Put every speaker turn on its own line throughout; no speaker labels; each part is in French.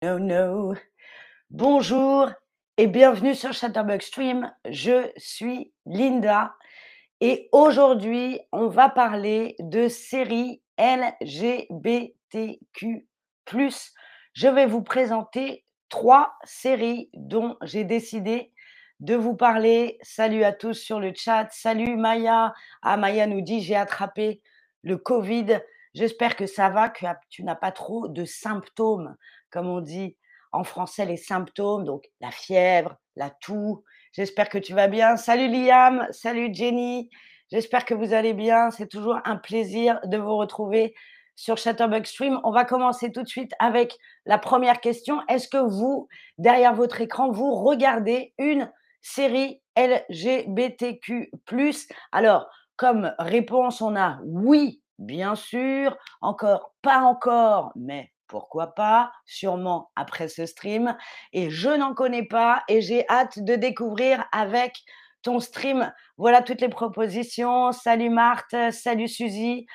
No, no. Bonjour et bienvenue sur Chatterbug Stream. Je suis Linda et aujourd'hui, on va parler de séries LGBTQ+. Je vais vous présenter trois séries dont j'ai décidé de vous parler. Salut à tous sur le chat. Salut Maya. Ah, Maya nous dit j'ai attrapé le Covid. J'espère que ça va, que tu n'as pas trop de symptômes comme on dit en français, les symptômes, donc la fièvre, la toux. J'espère que tu vas bien. Salut Liam, salut Jenny. J'espère que vous allez bien. C'est toujours un plaisir de vous retrouver sur Chatterbug Stream. On va commencer tout de suite avec la première question. Est-ce que vous, derrière votre écran, vous regardez une série LGBTQ Alors, comme réponse, on a oui, bien sûr, encore, pas encore, mais pourquoi pas, sûrement après ce stream. Et je n'en connais pas et j'ai hâte de découvrir avec ton stream. Voilà toutes les propositions. Salut Marthe, salut Suzy.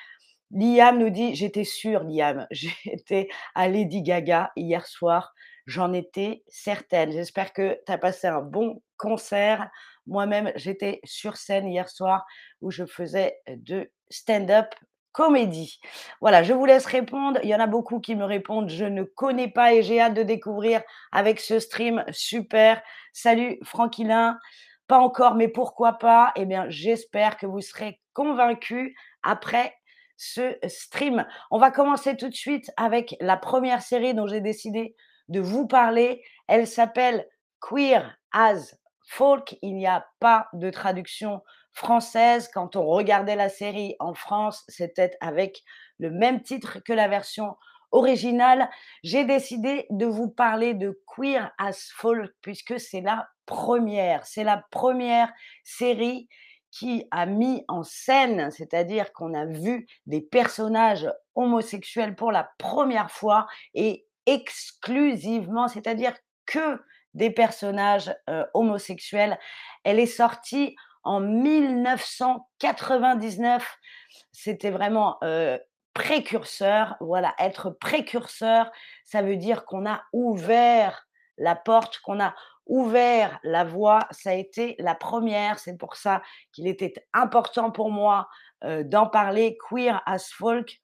Liam nous dit, j'étais sûre, Liam, j'étais à Lady Gaga hier soir. J'en étais certaine. J'espère que tu as passé un bon concert. Moi-même, j'étais sur scène hier soir où je faisais de stand-up comédie. Voilà, je vous laisse répondre. Il y en a beaucoup qui me répondent, je ne connais pas et j'ai hâte de découvrir avec ce stream. Super. Salut Franquilin. Pas encore, mais pourquoi pas? Eh bien, j'espère que vous serez convaincus après ce stream. On va commencer tout de suite avec la première série dont j'ai décidé de vous parler. Elle s'appelle Queer as Folk. Il n'y a pas de traduction française. Quand on regardait la série en France, c'était avec le même titre que la version originale. J'ai décidé de vous parler de Queer as Folk puisque c'est la première, c'est la première série qui a mis en scène, c'est-à-dire qu'on a vu des personnages homosexuels pour la première fois et exclusivement, c'est-à-dire que des personnages euh, homosexuels. Elle est sortie en 1999. C'était vraiment précurseur. Voilà, être précurseur, ça veut dire qu'on a ouvert la porte, qu'on a ouvert la voie. Ça a été la première. C'est pour ça qu'il était important pour moi d'en parler. Queer as folk,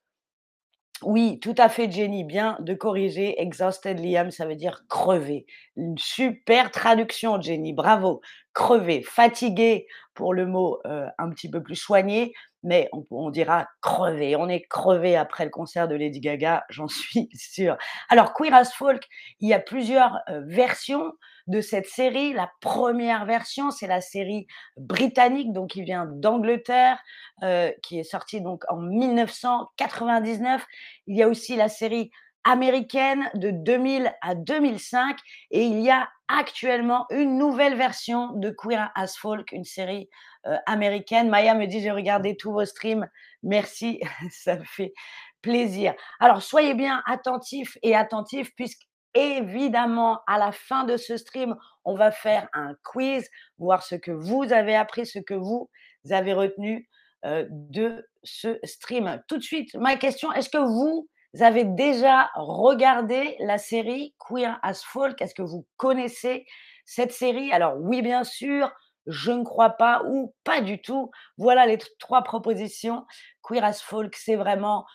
oui, tout à fait, Jenny. Bien de corriger. Exhausted Liam, ça veut dire crever. Une super traduction, Jenny. Bravo. Crever. Fatigué pour le mot euh, un petit peu plus soigné, mais on, dira crever. On est crevé après le concert de Lady Gaga, j'en suis sûre. Alors, Queer as Folk, il y a plusieurs euh, versions de cette série. La première version, c'est la série britannique, donc qui vient d'Angleterre, euh, qui est sortie donc en 1999. Il y a aussi la série américaine de 2000 à 2005 et il y a actuellement une nouvelle version de Queer as Folk, une série euh, américaine. Maya me dit j'ai regardé tous vos streams, merci, ça me fait plaisir. Alors soyez bien attentifs et attentifs puisque Évidemment, à la fin de ce stream, on va faire un quiz, voir ce que vous avez appris, ce que vous avez retenu de ce stream. Tout de suite, ma question, est-ce que vous avez déjà regardé la série Queer as Folk? Est-ce que vous connaissez cette série? Alors oui, bien sûr, je ne crois pas ou pas du tout. Voilà les trois propositions. Queer as Folk, c'est vraiment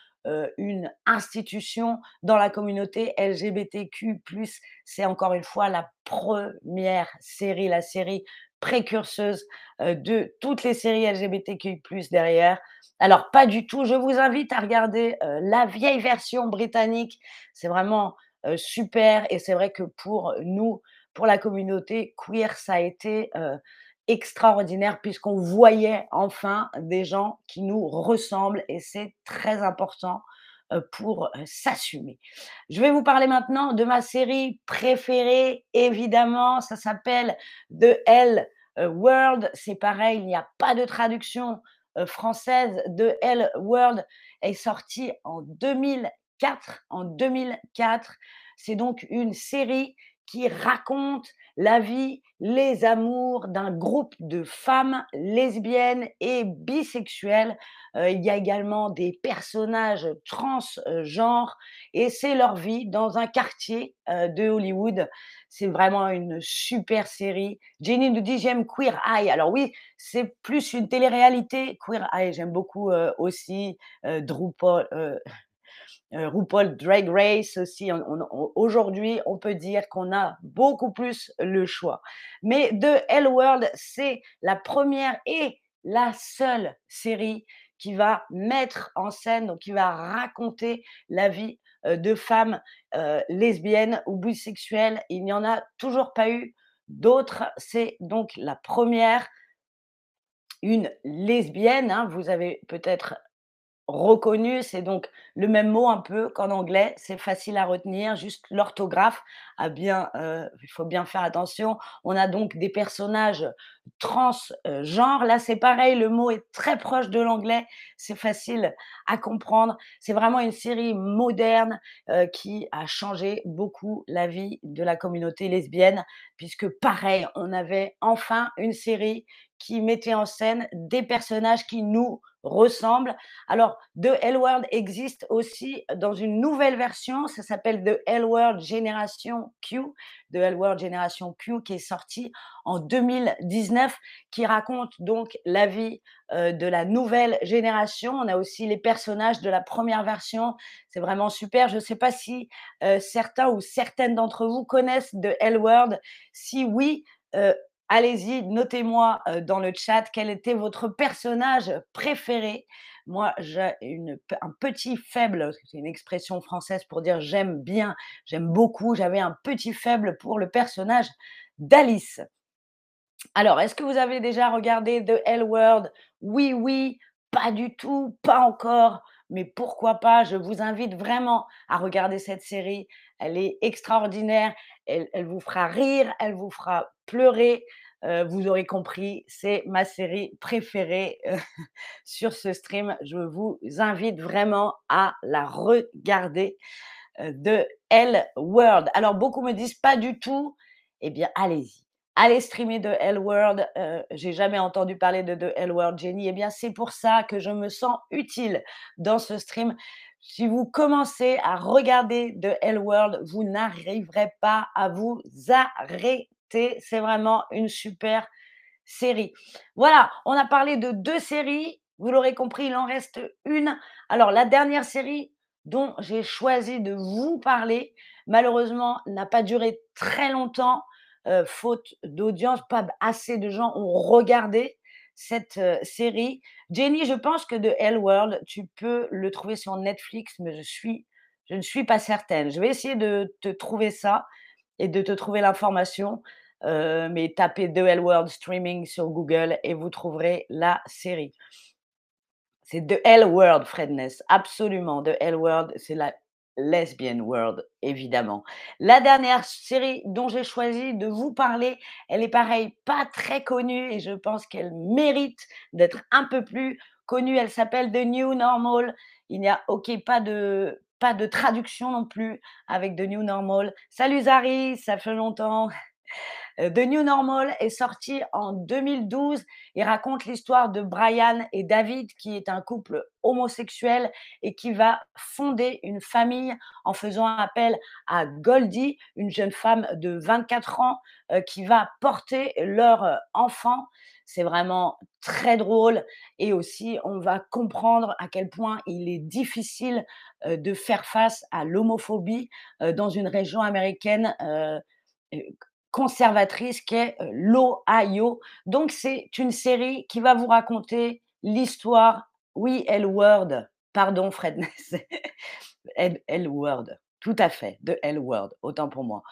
une institution dans la communauté LGBTQ. C'est encore une fois la première série, la série précurseuse de toutes les séries LGBTQ derrière. Alors, pas du tout. Je vous invite à regarder la vieille version britannique. C'est vraiment super. Et c'est vrai que pour nous, pour la communauté queer, ça a été extraordinaire puisqu'on voyait enfin des gens qui nous ressemblent et c'est très important pour s'assumer. Je vais vous parler maintenant de ma série préférée, évidemment, ça s'appelle The L World. C'est pareil, il n'y a pas de traduction française. The L World est sortie en 2004. En 2004, C'est donc une série qui raconte la vie, les amours d'un groupe de femmes lesbiennes et bisexuelles. Heu, il y a également des personnages transgenres et c'est leur vie dans un quartier, heu, de Hollywood. C'est vraiment une super série. Jenny nous dit: «J'aime Queer Eye». Alors oui, c'est plus une télé-réalité, Queer Eye. J'aime beaucoup, heu, aussi, Drupal, RuPaul Drag Race aussi, aujourd'hui, on peut dire qu'on a beaucoup plus le choix. Mais The L World, c'est la première et la seule série qui va mettre en scène, donc qui va raconter la vie, heu, de femmes, heu, lesbiennes ou bisexuelles. Il n'y en a toujours pas eu d'autres. C'est donc la première. Une lesbienne, hein, vous avez peut-être Reconnu, c'est donc le même mot un peu qu'en anglais, c'est facile à retenir, juste l'orthographe a bien, heu, il faut bien faire attention. On a donc des personnages transgenres. Là, c'est pareil, le mot est très proche de l'anglais, c'est facile à comprendre. C'est vraiment une série moderne, heu, qui a changé beaucoup la vie de la communauté lesbienne, puisque pareil, on avait enfin une série qui mettait en scène des personnages qui nous ressemblent. Alors, The L World existe aussi dans une nouvelle version, ça s'appelle The L World Generation Q, The L World Generation Q qui est sortie en 2019, qui raconte donc la vie euh, de la nouvelle génération. On a aussi les personnages de la première version, c'est vraiment super. Je ne sais pas si euh, certains ou certaines d'entre vous connaissent The L World. Si oui, euh, Allez-y, notez-moi euh, dans le chat quel était votre personnage préféré. Moi, j'ai un petit faible, c'est une expression française pour dire j'aime bien, j'aime beaucoup. J'avais un petit faible pour le personnage d'Alice. Alors, est-ce que vous avez déjà regardé The L World Oui, oui, pas du tout, pas encore, mais pourquoi pas? Je vous invite vraiment à regarder cette série. Elle est extraordinaire. Elle vous fera rire, elle vous fera pleurer. Vous aurez compris, c'est ma série préférée sur ce stream. Je vous invite vraiment à la regarder de L World. Alors, beaucoup me disent pas du tout. Eh bien, allez-y. Allez streamer de L World. J'ai jamais entendu parler de The L World, Jenny. Eh bien, c'est pour ça que je me sens utile dans ce stream. Si vous commencez à regarder The L World, vous n'arriverez pas à vous arrêter c'est vraiment une super série. Voilà, on a parlé de deux séries. Vous l'aurez compris, il en reste une. Alors, la dernière série dont j'ai choisi de vous parler, malheureusement, n'a pas duré très longtemps, euh, faute d'audience. Pas assez de gens ont regardé cette euh, série. Jenny, je pense que de Hell World, tu peux le trouver sur Netflix, mais je, ne suis pas certaine. Je vais essayer de te trouver ça et de te trouver l'information. Euh, mais tapez The L World Streaming sur Google et vous trouverez la série. C'est The L World, Fredness, absolument. The L World, c'est la Lesbian World, évidemment. La dernière série dont j'ai choisi de vous parler, elle est pareil, pas très connue et je pense qu'elle mérite d'être un peu plus connue. Elle s'appelle The New Normal. Il n'y a, ok, pas de, pas de traduction non plus avec The New Normal. Salut Zari, ça fait longtemps. Euh, The New Normal est sorti en 2012 et raconte l'histoire de Brian et David, qui est un couple homosexuel et qui va fonder une famille en faisant appel à Goldie, une jeune femme de 24 ans euh, qui va porter leur euh, enfant. C'est vraiment très drôle et aussi on va comprendre à quel point il est difficile de faire face à l'homophobie dans une région américaine conservatrice qu'est l'Ohio. Donc, c'est une série qui va vous raconter l'histoire, oui, L Word, pardon Fred L Word, tout à fait, de L Word, autant pour moi.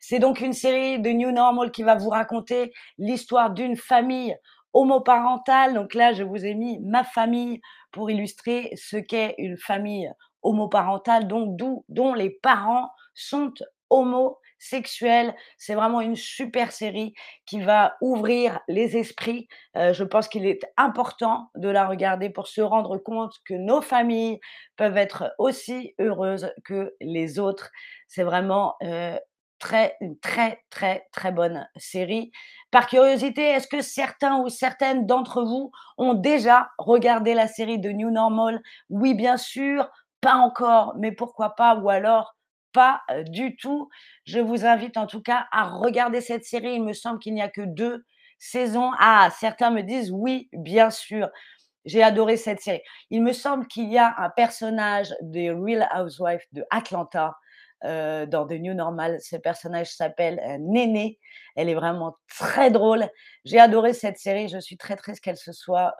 C'est donc une série de New Normal qui va vous raconter l'histoire d'une famille homoparentale. Donc là, je vous ai mis ma famille pour illustrer ce qu'est une famille homoparentale, donc dont les parents sont homosexuels. C'est vraiment une super série qui va ouvrir les esprits. Euh, je pense qu'il est important de la regarder pour se rendre compte que nos familles peuvent être aussi heureuses que les autres. C'est vraiment euh, très, très, très, très bonne série. Par curiosité, est-ce que certains ou certaines d'entre vous ont déjà regardé la série de New Normal? Oui, bien sûr. Pas encore, mais pourquoi pas Ou alors, pas du tout. Je vous invite en tout cas à regarder cette série. Il me semble qu'il n'y a que deux saisons. Ah, certains me disent oui, bien sûr. J'ai adoré cette série. Il me semble qu'il y a un personnage des Real Housewives de Atlanta dans The New Normal. Ce personnage s'appelle Néné. Elle est vraiment très drôle. J'ai adoré cette série. Je suis très triste qu'elle se soit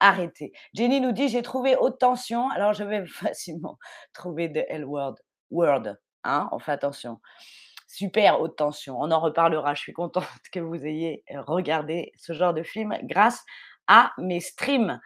arrêtée. Jenny nous dit J'ai trouvé haute tension. Alors, je vais facilement trouver The L Word. Word. Hein, on fait attention. Super haute tension. On en reparlera. Je suis contente que vous ayez regardé ce genre de film grâce à mes streams.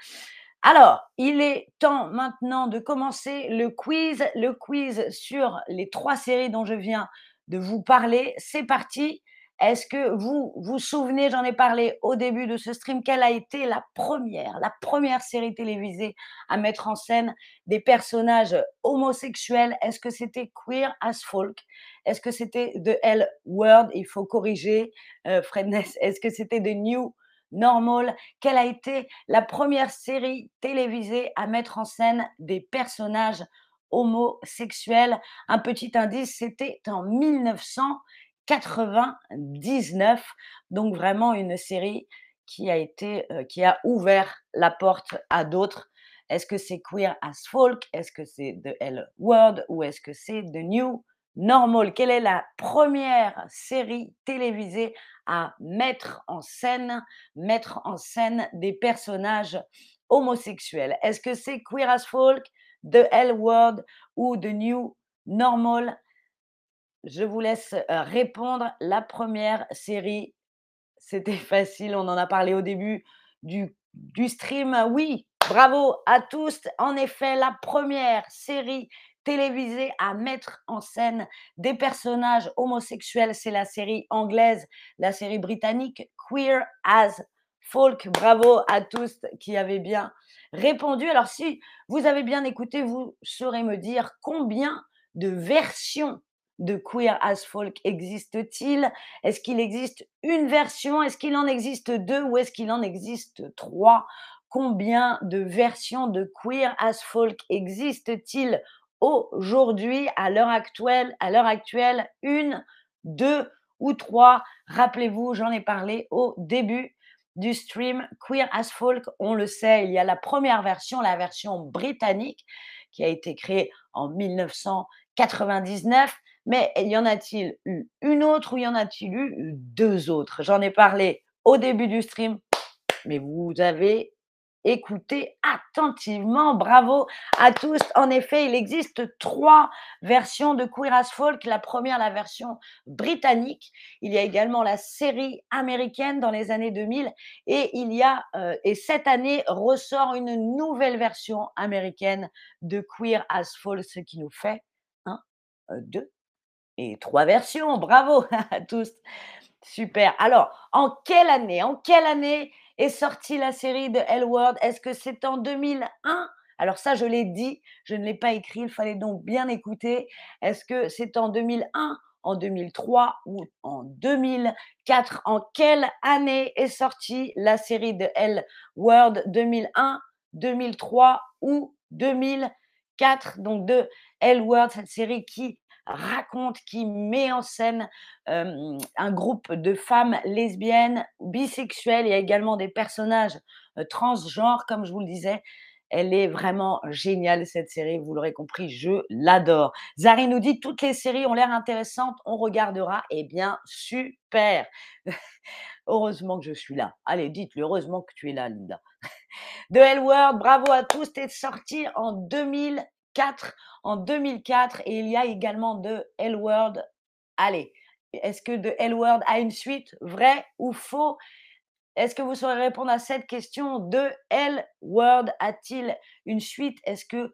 Alors, il est temps maintenant de commencer le quiz. Le quiz sur les trois séries dont je viens de vous parler. C'est parti. Est-ce que vous vous souvenez, j'en ai parlé au début de ce stream, quelle a été la première, la première série télévisée à mettre en scène des personnages homosexuels? Est-ce que c'était Queer as Folk? Est-ce que c'était The L Word? Il faut corriger, euh, Fredness. Est-ce que c'était The New Normal Quelle a été la première série télévisée à mettre en scène des personnages homosexuels? Un petit indice, c'était en 1900. 99. Donc vraiment une série qui a été, qui a ouvert la porte à d'autres. Est-ce que c'est Queer as Folk? Est-ce que c'est The L Word Ou est-ce que c'est The New Normal Quelle est la première série télévisée à mettre en scène, mettre en scène des personnages homosexuels? Est-ce que c'est Queer as Folk, The L Word ou The New Normal? Je vous laisse répondre. La première série, c'était facile, on en a parlé au début du, du stream. Oui, bravo à tous. En effet, la première série télévisée à mettre en scène des personnages homosexuels, c'est la série anglaise, la série britannique Queer as Folk. Bravo à tous qui avaient bien répondu. Alors si vous avez bien écouté, vous saurez me dire combien de versions de Queer as Folk existe-t-il Est-ce qu'il existe une version? Est-ce qu'il en existe deux ou est-ce qu'il en existe trois? Combien de versions de Queer as Folk existe-t-il aujourd'hui, à l'heure actuelle À l'heure actuelle, une, deux ou trois. Rappelez-vous, j'en ai parlé au début du stream Queer as Folk. On le sait, il y a la première version, la version britannique, qui a été créée en 1999. Mais y en a-t-il eu une autre ou y en a-t-il eu deux autres? J'en ai parlé au début du stream, mais vous avez écouté attentivement. Bravo à tous. En effet, il existe trois versions de Queer as Folk. La première, la version britannique. Il y a également la série américaine dans les années 2000. Et il y a, euh, et cette année ressort une nouvelle version américaine de Queer as Folk, ce qui nous fait un, euh, deux, et trois versions. Bravo à tous. Super. Alors, en quelle année, en quelle année est sortie la série de L Word Est-ce que c'est en 2001 Alors ça, je l'ai dit, je ne l'ai pas écrit, il fallait donc bien écouter. Est-ce que c'est en 2001 en 2003 ou en 2004 En quelle année est sortie la série de L Word 2001, 2003 ou 2004 Donc de L Word, cette série qui raconte, qui met en scène un groupe de femmes lesbiennes, bisexuelles. Il y a également des personnages transgenres, comme je vous le disais. Elle est vraiment géniale, cette série. Vous l'aurez compris, je l'adore. Zari nous dit toutes les séries ont l'air intéressantes. On regardera. Eh bien, super. Heureusement que je suis là. Allez, dites-le. Heureusement que tu es là, Linda. De L bravo à tous. T'es sorti en 2000 en 2004 et il y a également de L-Word. Allez, est-ce que de L-Word a une suite Vrai ou faux? Est-ce que vous saurez répondre à cette question De L-Word a-t-il une suite? Est-ce que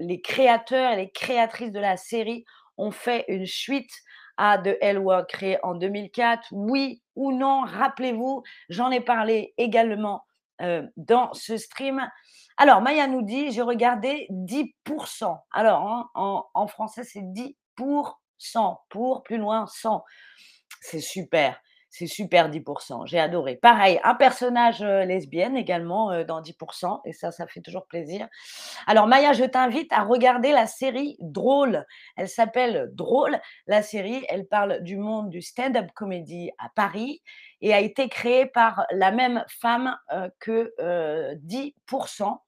les créateurs et les créatrices de la série on fait une suite à The L Word créé en 2004 Oui ou non? Rappelez-vous, j'en ai parlé également euh, dans ce stream. Alors, Maya nous dit, j'ai regardé 10%. Alors, hein, en, en, français, c'est 10%. Pour, plus loin, 100. C'est super. C'est super 10%, j'ai adoré. Pareil, un personnage lesbienne également dans 10%, et ça, ça fait toujours plaisir. Alors Maya, je t'invite à regarder la série Drôle. Elle s'appelle Drôle. La série, elle parle du monde du stand-up comedy à Paris et a été créée par la même femme que 10%.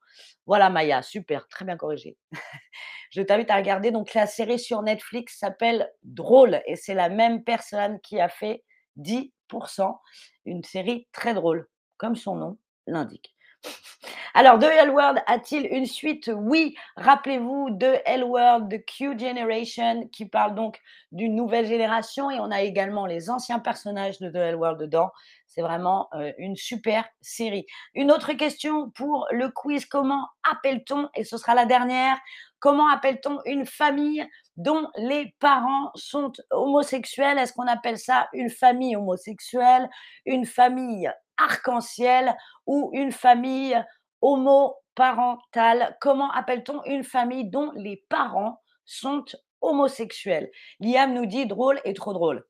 Voilà Maya, super, très bien corrigé. je t'invite à regarder donc la série sur Netflix s'appelle Drôle et c'est la même personne qui a fait 10%. Une série très drôle, comme son nom l'indique. Alors, The L World a-t-il une suite? Oui, rappelez-vous de L World, de Q Generation, qui parle donc d'une nouvelle génération, et on a également les anciens personnages de The L World dedans. C'est vraiment une super série. Une autre question pour le quiz comment appelle-t-on, et ce sera la dernière, comment appelle-t-on une famille dont les parents sont homosexuels? Est-ce qu'on appelle ça une famille homosexuelle, une famille arc-en-ciel ou une famille homoparentale? Comment appelle-t-on une famille dont les parents sont homosexuels? Liam nous dit drôle et trop drôle.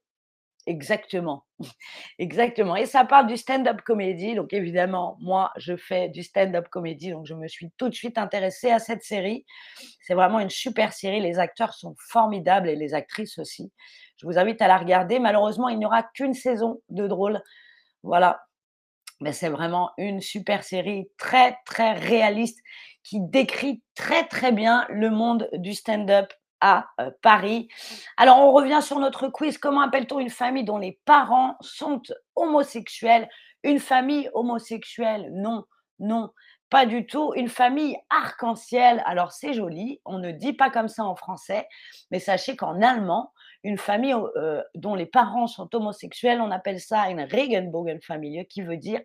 Exactement. Exactement. Et ça parle du stand-up comédie. Donc évidemment, moi, je fais du stand-up comédie. Donc je me suis tout de suite intéressée à cette série. C'est vraiment une super série. Les acteurs sont formidables et les actrices aussi. Je vous invite à la regarder. Malheureusement, il n'y aura qu'une saison de drôle. Voilà. Mais c'est vraiment une super série très, très réaliste qui décrit très, très bien le monde du stand-up à Paris. Alors, on revient sur notre quiz. Comment appelle-t-on une famille dont les parents sont homosexuels? Une famille homosexuelle Non, non, pas du tout. Une famille arc-en-ciel. Alors, c'est joli. On ne dit pas comme ça en français, mais sachez qu'en allemand, une famille dont les parents sont homosexuels, on appelle ça une Regenbogenfamilie, qui veut dire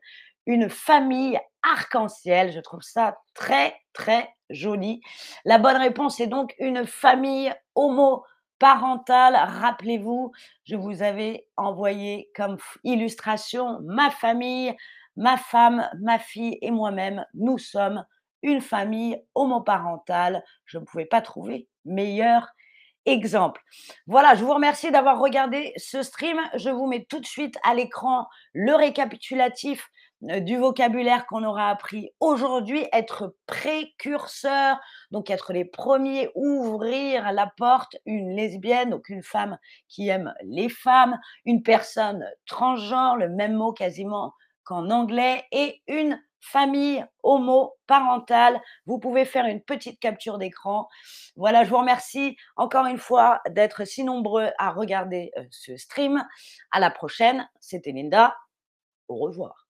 une famille arc-en-ciel. Je trouve ça très, très joli. La bonne réponse est donc une famille homoparentale. Rappelez-vous, je vous avais envoyé comme illustration ma famille, ma femme, ma fille et moi-même. Nous sommes une famille homoparentale. Je ne pouvais pas trouver meilleur exemple. Voilà, je vous remercie d'avoir regardé ce stream. Je vous mets tout de suite à l'écran le récapitulatif du vocabulaire qu'on aura appris aujourd'hui, être précurseur, donc être les premiers, ouvrir la porte, une lesbienne, donc une femme qui aime les femmes, une personne transgenre, le même mot quasiment qu'en anglais, et une famille homoparentale. Vous pouvez faire une petite capture d'écran. Voilà, je vous remercie encore une fois d'être si nombreux à regarder euh, ce stream. À la prochaine, c'était Linda. Au revoir.